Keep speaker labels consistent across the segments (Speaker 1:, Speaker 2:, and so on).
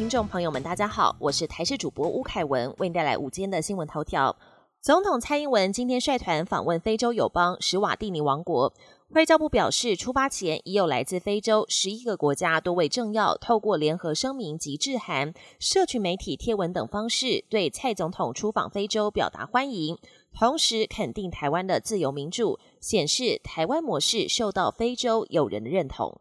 Speaker 1: 听众朋友们，大家好，我是台视主播吴凯文，为您带来午间的新闻头条。总统蔡英文今天率团访问非洲友邦史瓦蒂尼王国。外交部表示，出发前已有来自非洲十一个国家多位政要透过联合声明及致函、社群媒体贴文等方式，对蔡总统出访非洲表达欢迎，同时肯定台湾的自由民主，显示台湾模式受到非洲友人的认同。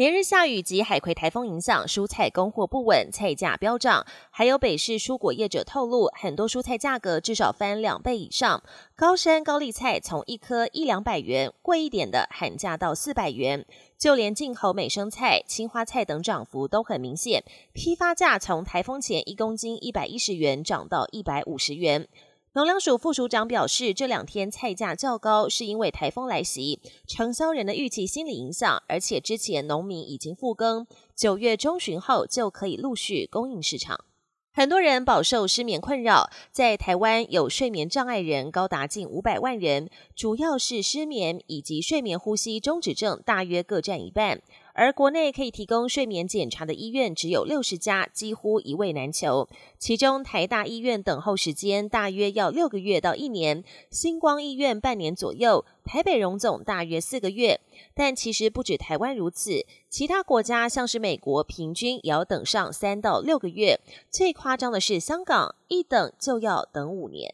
Speaker 1: 连日下雨及海葵台风影响，蔬菜供货不稳，菜价飙涨。还有北市蔬果业者透露，很多蔬菜价格至少翻两倍以上。高山高丽菜从一颗一两百元，贵一点的喊价到四百元。就连进口美生菜、青花菜等涨幅都很明显，批发价从台风前一公斤一百一十元涨到一百五十元。农粮署副署长表示，这两天菜价较高，是因为台风来袭，承销人的预期心理影响，而且之前农民已经复耕，九月中旬后就可以陆续供应市场。很多人饱受失眠困扰，在台湾有睡眠障碍人高达近五百万人，主要是失眠以及睡眠呼吸中止症，大约各占一半。而国内可以提供睡眠检查的医院只有六十家，几乎一位难求。其中台大医院等候时间大约要六个月到一年，星光医院半年左右，台北荣总大约四个月。但其实不止台湾如此，其他国家像是美国，平均也要等上三到六个月。最夸张的是香港，一等就要等五年。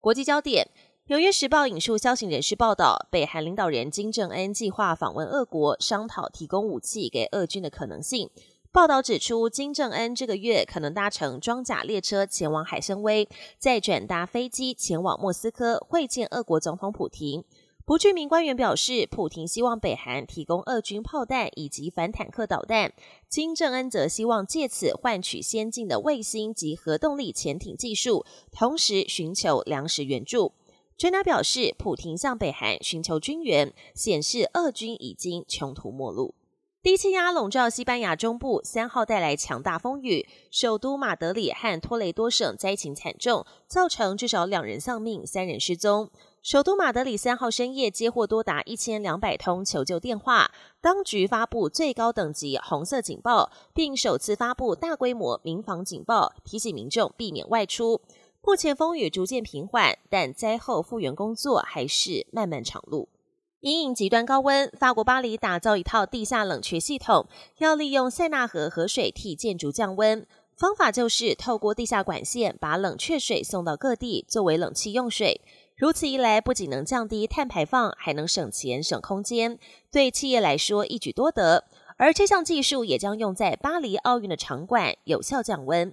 Speaker 1: 国际焦点。《纽约时报》引述消息人士报道，北韩领导人金正恩计划访问俄国，商讨提供武器给俄军的可能性。报道指出，金正恩这个月可能搭乘装甲列车前往海参崴，再转搭飞机前往莫斯科会见俄国总统普廷。不具名官员表示，普廷希望北韩提供俄军炮弹以及反坦克导弹，金正恩则希望借此换取先进的卫星及核动力潜艇技术，同时寻求粮食援助。专家表示，普廷向北韩寻求军援，显示俄军已经穷途末路。低气压笼罩西班牙中部，三号带来强大风雨，首都马德里和托雷多省灾情惨重，造成至少两人丧命，三人失踪。首都马德里三号深夜接获多达一千两百通求救电话，当局发布最高等级红色警报，并首次发布大规模民防警报，提醒民众避免外出。目前风雨逐渐平缓，但灾后复原工作还是漫漫长路。因应极端高温，法国巴黎打造一套地下冷却系统，要利用塞纳河河水替建筑降温。方法就是透过地下管线把冷却水送到各地，作为冷气用水。如此一来，不仅能降低碳排放，还能省钱省空间，对企业来说一举多得。而这项技术也将用在巴黎奥运的场馆，有效降温。